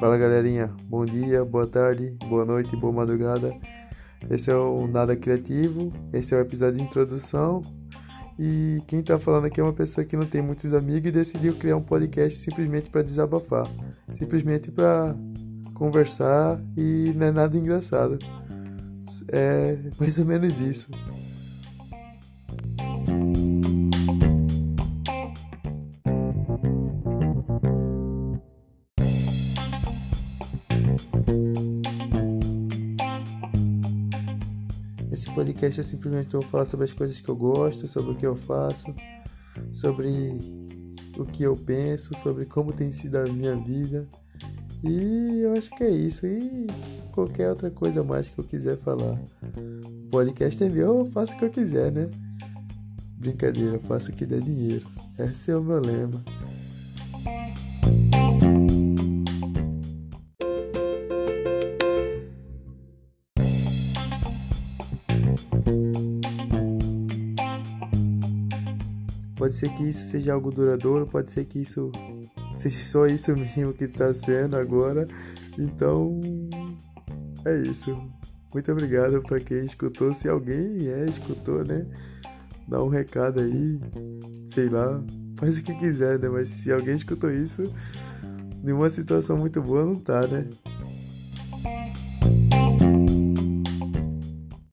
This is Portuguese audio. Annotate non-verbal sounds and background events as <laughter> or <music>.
Fala galerinha, bom dia, boa tarde, boa noite, boa madrugada. Esse é o Nada Criativo, esse é o episódio de introdução. E quem tá falando aqui é uma pessoa que não tem muitos amigos e decidiu criar um podcast simplesmente para desabafar, simplesmente para conversar e não é nada engraçado. É mais ou menos isso. Esse podcast é simplesmente eu falar sobre as coisas que eu gosto, sobre o que eu faço, sobre o que eu penso, sobre como tem sido a minha vida. E eu acho que é isso. E qualquer outra coisa mais que eu quiser falar. Podcast é meu, eu faço o que eu quiser, né? Brincadeira, eu faço o que der dinheiro. Esse é o meu lema. Pode ser que isso seja algo duradouro, pode ser que isso seja só isso <laughs> mesmo que está sendo agora. Então, é isso. Muito obrigado para quem escutou. Se alguém é, escutou, né? Dá um recado aí, sei lá, faz o que quiser, né? Mas se alguém escutou isso, nenhuma situação muito boa não tá, né?